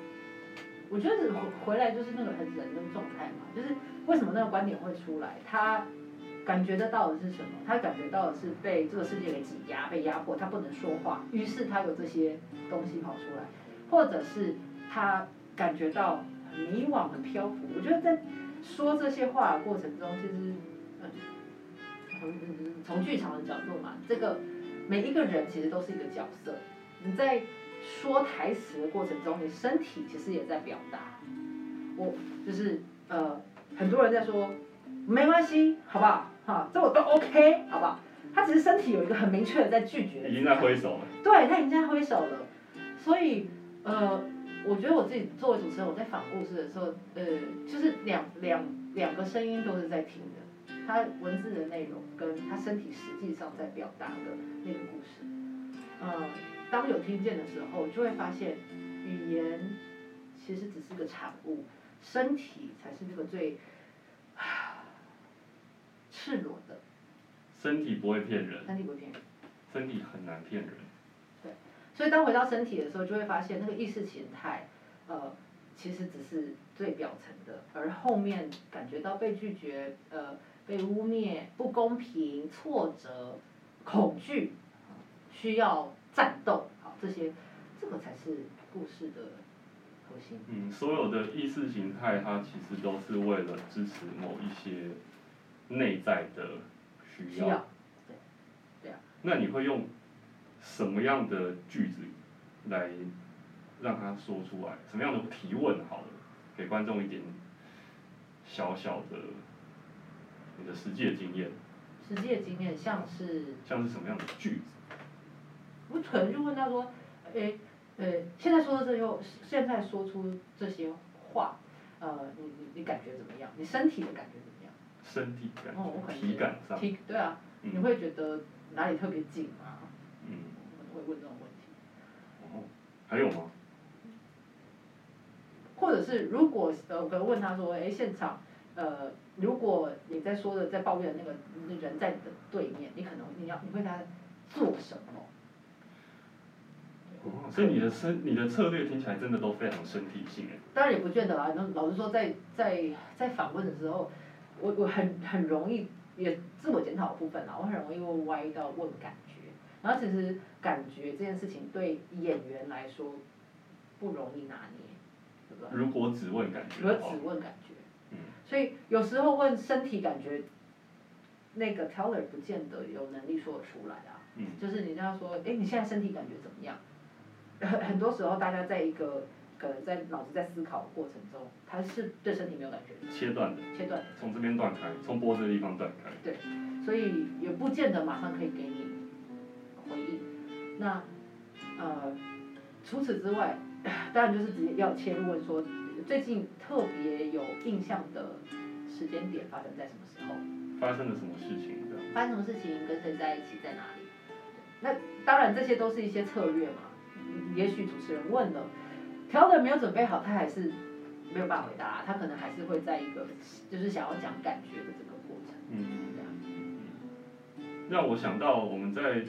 我觉得回回来就是那个很人的状态嘛，就是为什么那个观点会出来，他感觉得到的是什么？他感觉到的是被这个世界给挤压、被压迫，他不能说话，于是他有这些东西跑出来，或者是他感觉到迷惘、很漂浮。我觉得在说这些话的过程中，其实，嗯，从嗯从剧场的角度嘛，这个每一个人其实都是一个角色，你在说台词的过程中，你身体其实也在表达。我就是呃，很多人在说没关系，好不好？哈，这我都 OK，好不好？他只是身体有一个很明确的在拒绝的已经在挥手了。对他已经在挥手了，所以呃，我觉得我自己作为主持人，我在访故事的时候，呃，就是两两两个声音都是在听的，他文字的内容跟他身体实际上在表达的那个故事，呃，当有听见的时候，就会发现语言其实只是个产物，身体才是那个最赤裸的，身体不会骗人，身体不会骗人。身体很难骗人。对所以当回到身体的时候，就会发现那个意识形态，呃，其实只是最表层的，而后面感觉到被拒绝，呃，被污蔑、不公平、挫折、恐惧，需要战斗，好，这些，这个才是故事的核心。嗯，所有的意识形态，它其实都是为了支持某一些内在的需要。需要，对，对啊。那你会用什么样的句子来让他说出来？什么样的提问好了，给观众一点小小的你的实际的经验，实际的经验像是，像是什么样的句子？我可能就问他说，诶，呃，现在说的这些，现在说出这些话，呃，你你你感觉怎么样？你身体的感觉怎么样？身体感体感上，体对啊，嗯你会觉得哪里特别紧吗？嗯，我会问这种问题。哦，还有吗？或者是如果呃，我可能问他说，哎，现场，呃，如果你在说的在抱怨的那个那人在你的对面，你可能你要你会他做什么？哦，所以你的身你的策略听起来真的都非常身体性哎。当然也不见得啊。那老实说在，在在访问的时候，我我很很容易也自我检讨的部分啊，我很容易会歪到问感觉。然后其实感觉这件事情对演员来说不容易拿捏，对不对？如果只问感觉如果，只问感觉，嗯所以有时候问身体感觉，那个 teller 不见得有能力说得出来啊。嗯就是你这样说，哎，你现在身体感觉怎么样？很很多时候，大家在一个可能在脑子在思考过程中，他是对身体没有感觉的，切断的，切断的，从这边断开，从脖子的地方断开。对所以也不见得马上可以给你回应。那呃，除此之外，(clears throat) 当然就是直接要切入问说，最近特别有印象的时间点发生在什么时候？发生了什么事情？发生什么事情，跟谁在一起，在哪里？那当然，这些都是一些策略嘛。嗯也许主持人问了，调的没有准备好，他还是没有办法回答，他可能还是会在一个就是想要讲感觉的这个过程。嗯。这样。让我想到我们在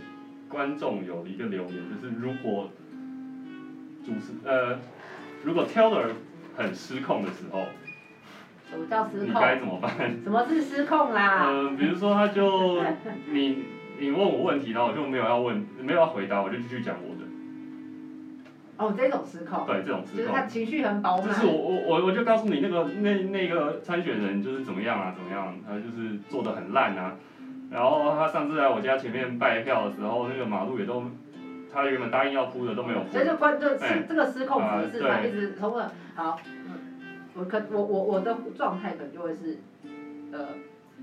观众有一个留言，就是如果主持呃，如果 Teller 很失控的时候，什么叫失控？你该怎么办？什么是失控啦？呃，比如说他就你你问我问题，然后我就没有要问，没有要回答，我就继续讲我的。哦，这种失控，对，这种失控就是他。情绪很饱满。就是我我我我就告诉你那个那那个参选人就是怎么样啊怎么样，他就是做的很烂啊，然后他上次来我家前面拜票的时候，那个马路也都，他原本答应要铺的都没有铺。所以。就关就是哎。这个失控是他一直好，嗯，我可我我我的状态可能就会是，呃，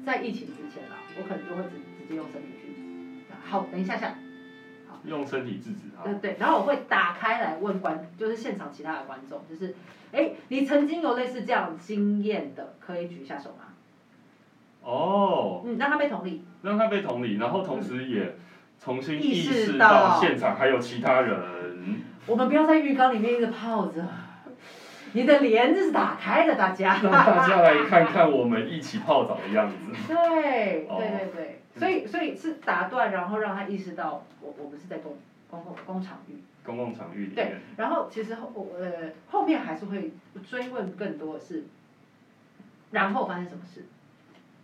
在疫情之前啦，我可能就会直直接用身体去，好，等一下下，用身体制止他。对对，然后我会打开来问观，就是现场其他的观众，就是，哎，你曾经有类似这样经验的，可以举一下手吗？哦，嗯，让他被同理。让他被同理，然后同时也重新意意识识到到现场还有其他人。我们不要在浴缸里面一直泡着，你的帘子是打开的，大家。让大家来看看我们一起泡澡的样子。对哦对对对，所以所以是打断，然后让他意识到我我们是在公公共工场域，公共场域里对，然后其实后我呃后面还是会追问更多的是，然后发生什么事，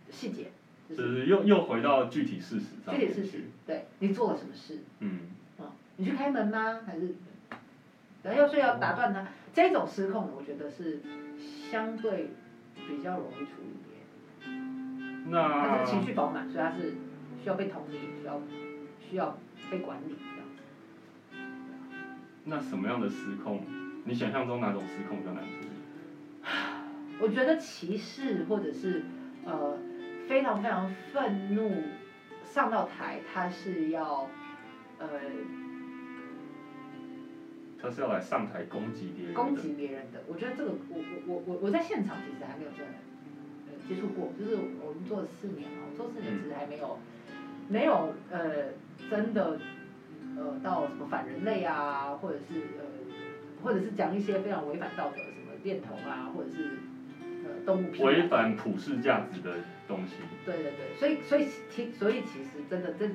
细节，就就是是又又回到具体事实上具体事实。，对你做了什么事，嗯，嗯，你去开门吗？还是，然后所以要打断他，这种失控的，我觉得是相对比较容易处理。一点。他那是情绪饱满，所以他是需要被同理，需要需要被管理这样子。那什么样的失控？你想象中哪种失控比较难处理？我觉得歧视或者是呃非常非常愤怒上到台，他是要呃他是要来上台攻击别人的。攻击别人的。我觉得这个我我我我我在现场其实还没有真的呃接触过，就是我们做了四年嘛，我做四年其实还没有没有呃真的呃到什么反人类啊，或者是呃或者是讲一些非常违反道德的什么恋童啊，或者是呃动物违片违。反普世价值的东西。对对对，所以所以其所以其实真的这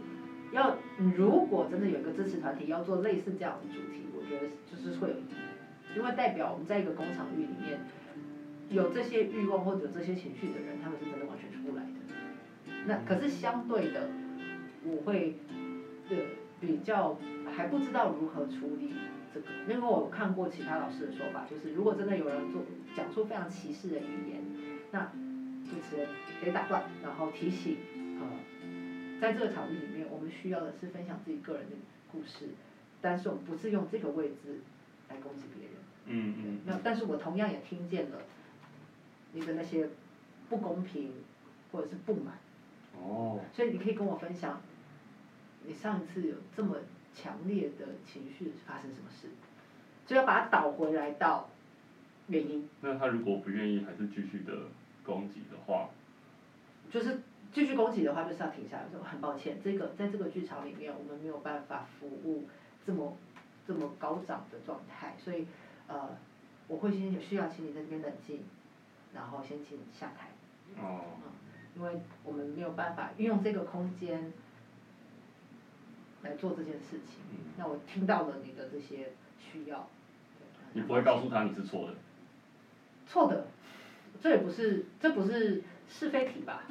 要如果真的有一个支持团体要做类似这样的主题，我觉得就是会有意义，因为代表我们在一个工厂域里面有这些欲望或者这些情绪的人，他们是真的完全出不来的。那可是相对的，我会呃比较还不知道如何处理这个，因为我看过其他老师的说法，就是如果真的有人做讲出非常歧视的语言，那主持人得打断，然后提醒呃，在这个场域里面，我们需要的是分享自己个人的故事，但是我们不是用这个位置来攻击别人。嗯嗯，那但是我同样也听见了你的那些不公平或者是不满，哦，所以你可以跟我分享，你上一次有这么强烈的情绪发生什么事，就要把它倒回来到原因，那他如果不愿意还是继续的攻击的话，就是继续攻击的话，就是要停下来说很抱歉，这个在这个剧场里面我们没有办法服务这么这么高涨的状态，所以呃我会先需要请你在这边冷静，然后先请你下台。哦，因为我们没有办法运用这个空间来做这件事情。嗯那我听到了你的这些需要，你不会告诉他你是错的，错的，这也不是这不是是非题吧？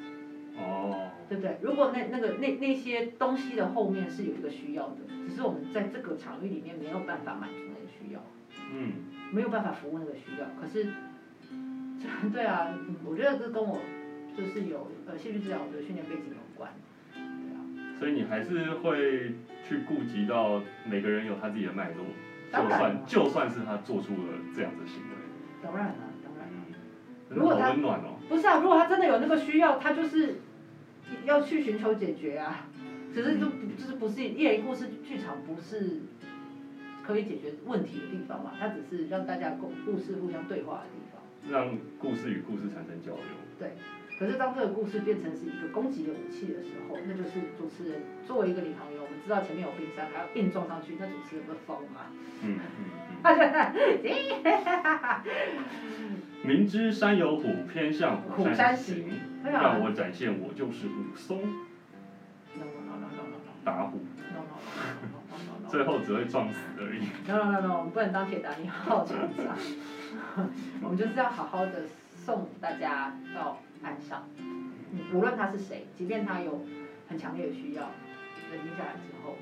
哦，对不对？如果那那个那那些东西的后面是有一个需要的，只是我们在这个场域里面没有办法满足那个需要，嗯，没有办法服务那个需要。可是，这 (laughs) 对啊，我觉得这跟我就是有呃戏剧治疗的训练背景有关，对啊。所以你还是会去顾及到每个人有他自己的脉络，就算就算是他做出了这样的行为，当然了，当然。嗯，真的好如果他温暖哦，不是啊，如果他真的有那个需要，他就是要去寻求解决啊。只是就不就是不是一人故事剧场不是可以解决问题的地方嘛，它只是让大家共故事互相对话的地方。让故事与故事产生交流，对。可是当这个故事变成是一个攻击的武器的时候，那就是主持人作为一个领航员，我们知道前面有冰山，还要硬撞上去，那主持人会疯吗？嗯嗯他就在，嗯，(laughs) 明知山有虎，偏向虎山山行让我展现我就是武松。打虎。最后只会撞死而已，no no no no，我们不能当铁达尼号船长，(laughs) 我们就是要好好的送大家到岸上。嗯无论他是谁，即便他有很强烈的需要，冷静下来之后，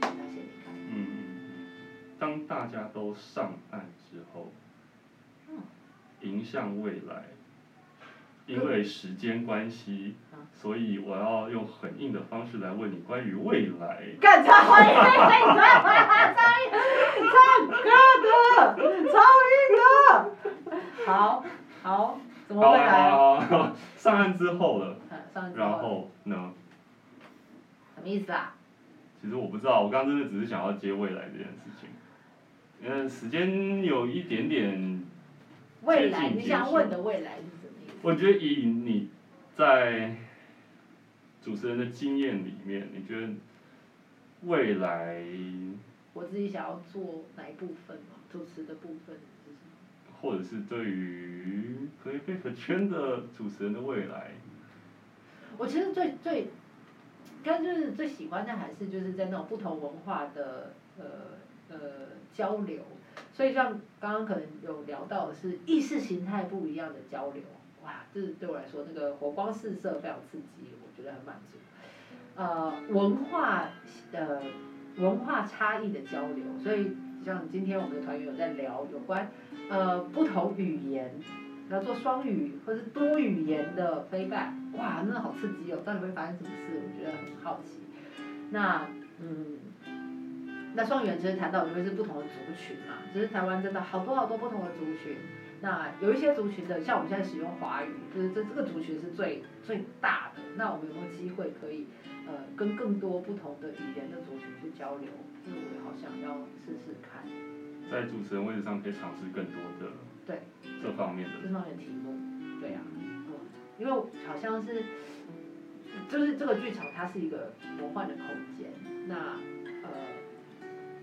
他先离开。嗯当大家都上岸之后，嗯迎向未来，因为时间关系嗯，所以我要用很硬的方式来问你关于未来。干超硬，超硬，唱歌的，超硬的。好，好，怎么未来？好好好，上岸之后了，嗯上一集然后呢？什么意思啊？其实我不知道，我刚刚真的只是想要接未来这件事情，因为时间有一点点，未来，你想问的未来是什么意思？我觉得以你在主持人的经验里面，你觉得未来我自己想要做哪一部分嘛？主持的部分是什么？或者是对于可以被粉圈的主持人的未来，我其实最最，刚就是最喜欢的还是就是在那种不同文化的呃呃交流，所以像刚刚可能有聊到的是意识形态不一样的交流，哇，这对我来说那个火光四射非常刺激，我觉得很满足。呃，文化呃文化差异的交流，所以像今天我们的团员有在聊有关呃不同语言。要做双语或是多语言的飞拜，哇，真的好刺激哦！到底会发生什么事？我觉得很好奇。那嗯，那双语言其实谈到的会是不同的族群嘛，其实台湾真的好多好多不同的族群。那有一些族群的，像我们现在使用华语，就是这这个族群是最最大的。那我们有没有机会可以呃跟更多不同的语言的族群去交流？这个我也好想要试试看。在主持人位置上可以尝试更多的对。这方面的。这方面的题目，对呀、嗯，因为好像是，就是这个剧场它是一个魔幻的空间，那呃，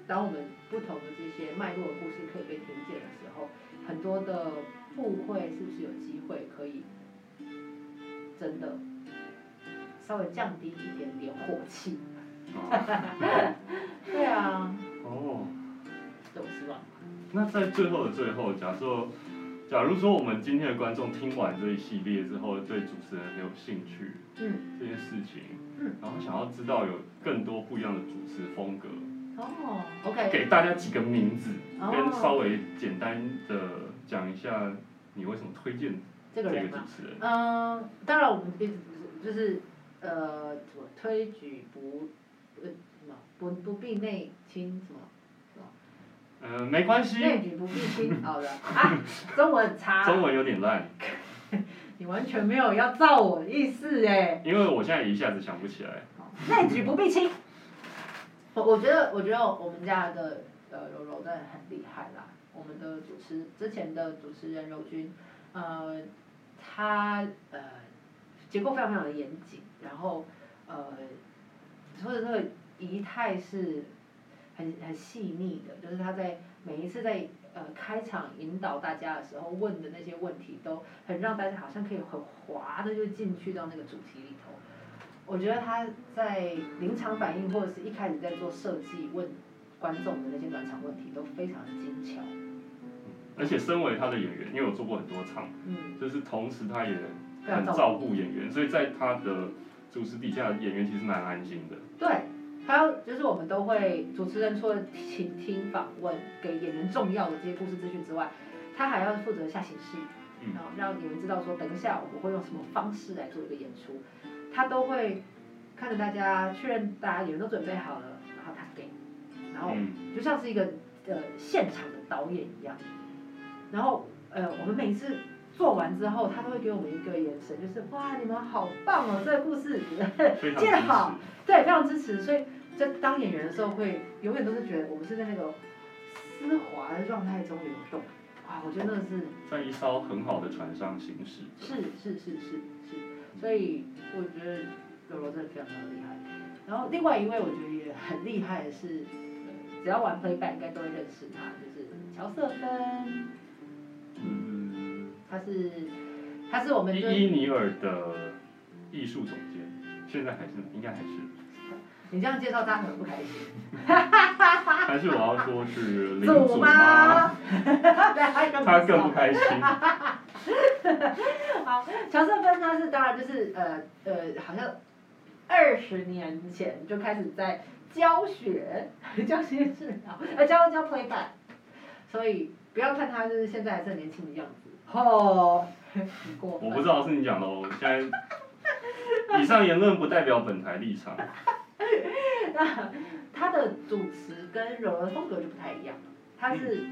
当我们不同的这些脉络的故事可以被听见的时候，很多的互惠是不是有机会可以真的稍微降低一点点火气？哦。(laughs) 对啊，哦，都是吧？那在最后的最后，假设假如说我们今天的观众听完这一系列之后，对主持人很有兴趣，嗯，这件事情，嗯，然后想要知道有更多不一样的主持风格，哦，OK，给大家几个名字，哦。跟稍微简单的讲一下你为什么推荐这个主持人。嗯，当然我们一直就是呃，什么推举不呃什么不不必内亲什么什么嗯、没关系，内举不必亲，(laughs) 好的。啊，中文很差，(laughs) 中文有点烂，(laughs) 你完全没有要照我的意思哎。因为我现在一下子想不起来。内举不必亲。我我觉得，我觉得我们家的呃柔柔真的很厉害啦。我们的主持之前的主持人柔君，呃，他呃结构非常非常的严谨，然后呃，或者那个仪态是很很细腻的，就是他在每一次在呃开场引导大家的时候问的那些问题，都很让大家好像可以很滑的就进去到那个主题里头。我觉得他在临场反应或者是一开始在做设计问观众的那些暖场问题都非常的精巧。而且身为他的演员，因为我做过很多场，嗯，就是同时他也很照顾演员，所以在他的主持底下，演员其实蛮安心的。对，还有就是我们都会主持人除了倾听访问给演员重要的这些故事资讯之外，他还要负责下形式，嗯然后让演员知道说等一下我们会用什么方式来做一个演出，他都会看着大家确认大家演员都准备好了，然后他给，然后嗯，就像是一个呃现场的导演一样。然后呃，我们每次做完之后，他都会给我们一个眼神，就是哇，你们好棒哦，这个故事非常 (laughs) 好。对，非常支持。所以在当演员的时候，会永远都是觉得我们是在那个丝滑的状态中流动。哇，我觉得那是在一艘很好的船上行驶。是是是是是，所以我觉得柔柔真的非常非常厉害。然后另外一位我觉得也很厉害的是，呃只要玩 playback 应该都会认识他，就是乔瑟芬。嗯，他是他是我们伊伊尼尔的艺术总监，现在还是应该还是，你这样介绍他可能不开心。(laughs) 还是我要说是林祖主妈 (laughs) 他更不不开心。(laughs) 好，乔瑟芬他是当然就是呃呃，好像二十年前就开始在教学教学治疗，呃教教 playback，所以不要看他就是现在还是很年轻的样子，哦，很过分。我不知道是你讲的哦，现在以上言论不代表本台立场。(laughs) 那他的主持跟柔柔的风格就不太一样了，他是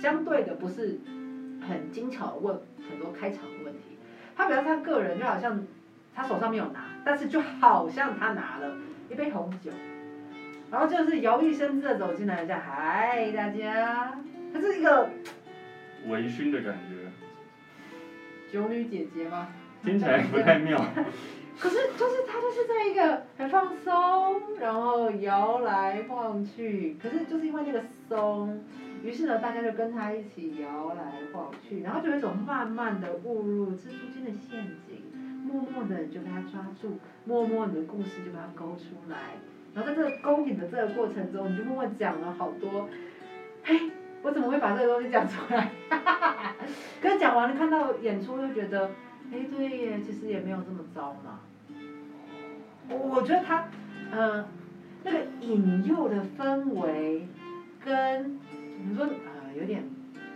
相对的不是很精巧的问很多开场的问题，他比较像个人，就好像他手上没有拿，但是就好像他拿了一杯红酒，然后就是摇曳生姿的走进来，这样嗨大家，他是一个微醺的感觉，(laughs) 酒女姐姐吗？听起来不太妙。可是就是他就是在一个很放松，然后摇来晃去，可是就是因为那个松，于是呢大家就跟他一起摇来晃去，然后就有一种慢慢的误入蜘蛛精的陷阱，默默的就被他抓住，默默的故事就把它勾出来，然后在这个勾引的这个过程中，你就默默讲了好多，嘿，我怎么会把这个东西讲出来？哈哈哈可是讲完了看到演出就觉得。哎，对耶，其实也没有这么糟嘛。我我觉得他，呃，那个引诱的氛围，跟你说呃有点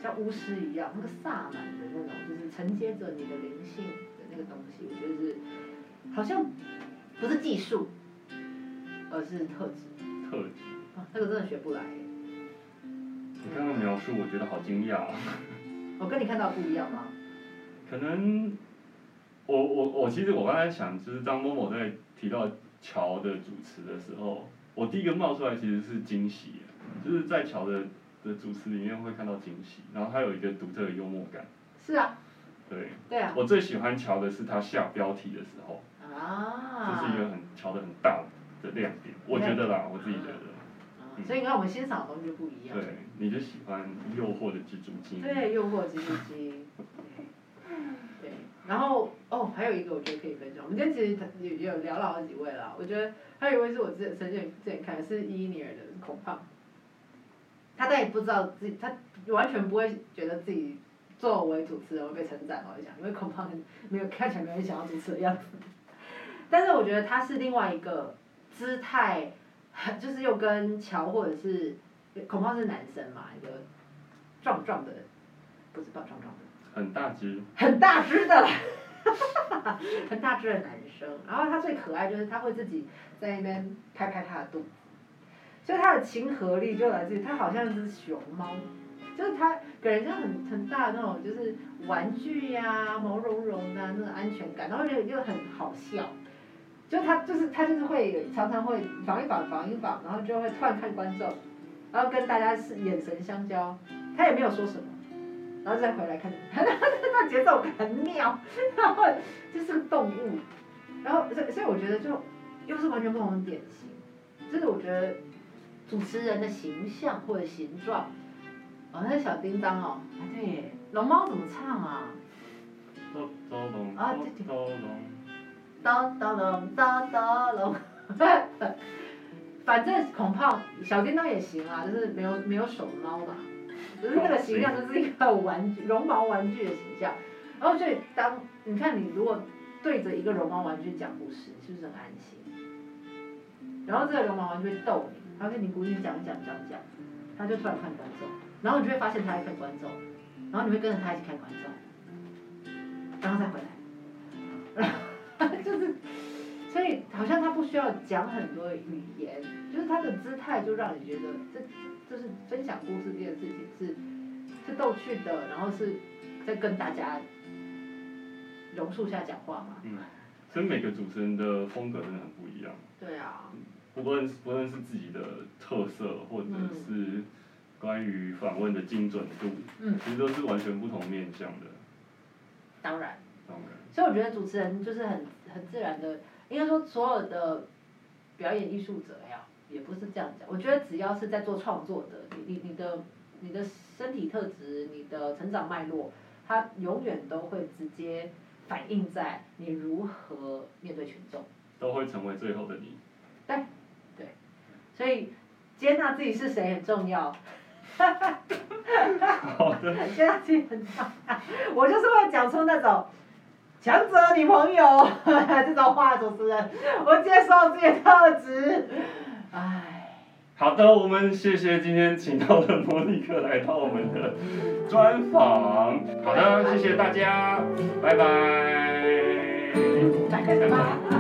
像巫师一样，那个萨满的那种，就是承接着你的灵性的那个东西，我觉得是好像不是技术，而是特质。特质，啊，这个真的学不来耶。你刚刚描述我觉得好惊讶哦。我跟你看到不一样吗？可能我我我其实我刚才想，就是张某某在提到乔的主持的时候，我第一个冒出来其实是惊喜，就是在乔的的主持里面会看到惊喜，然后他有一个独特的幽默感。是啊，对，对啊。我最喜欢乔的是他下标题的时候，啊。这是一个很乔的很大的亮点，我觉得啦，我自己觉得。啊所以你看我们欣赏的东西就不一样。对，你就喜欢诱惑的蜘蛛精。对，诱惑蜘蛛精。(laughs) 然后哦，还有一个我觉得可以分享，我们今天其实也也有聊了好几位啦。我觉得还有一位是我之前曾经之前看的是伊尼尔的孔胖，他但也不知道自己，他完全不会觉得自己作为主持人会被称赞。我讲，因为孔胖没有看起来没有想要主持的样子。但是我觉得他是另外一个姿态，就是又跟乔或者是孔胖是男生嘛，一个壮壮的，不是壮壮壮的。很大只。很大只的，(laughs) 很大只的男生，然后他最可爱就是他会自己在那边拍拍他的肚子，所以他的亲和力就来自于他好像只熊猫，就是他给人家很很大的那种就是玩具呀、毛茸茸的那种安全感，然后又又很好笑，就他就是他就是会常常会防一防防一防，然后就会突然看观众，然后跟大家是眼神相交，他也没有说什么。然后再回来看，(laughs) 那节奏很妙，(laughs) 然后就是个动物，然后所以所以我觉得就又是完全不同的典型，就是我觉得主持人的形象或者形状，哦，那小叮当哦，啊对，龙猫怎么唱啊？哆哆龙，啊哆哆龙，哆哆龙，哆哆龙，(laughs) 反正恐怕小叮当也行啊，就是没有没有手猫嘛。只是那个形象就是一个玩具绒毛玩具的形象，然后所以当你看你如果对着一个绒毛玩具讲故事，是不是很安心？然后这个绒毛玩具会逗你，它跟你故意讲讲讲讲，它就突然看观众，然后你就会发现它在看观众，然后你会跟着它一起看观众，然后再回来，就是，所以好像它不需要讲很多语言，就是它的姿态就让你觉得这。就是分享故事这件事情是逗趣的，然后是在跟大家榕树下讲话嘛。嗯，所以每个主持人的风格真的很不一样。对啊。不论不论是自己的特色，或者是关于访问的精准度，嗯，其实都是完全不同面向的。当然。当然。所以我觉得主持人就是很很自然的，应该说所有的表演艺术者呀。也不是这样讲，我觉得只要是在做创作的，你你你的你的身体特质，你的成长脉络，它永远都会直接反映在你如何面对群众。都会成为最后的你。对，对，所以接纳自己是谁很重要。好的。(laughs) 接纳自己很重要，我就是会讲出那种强者女朋友 (laughs) 这种话，主持人，我接受自己的特质。唉，好的，我们谢谢今天请到的莫妮克来到我们的专访。好的，谢谢大家，拜拜。拜拜。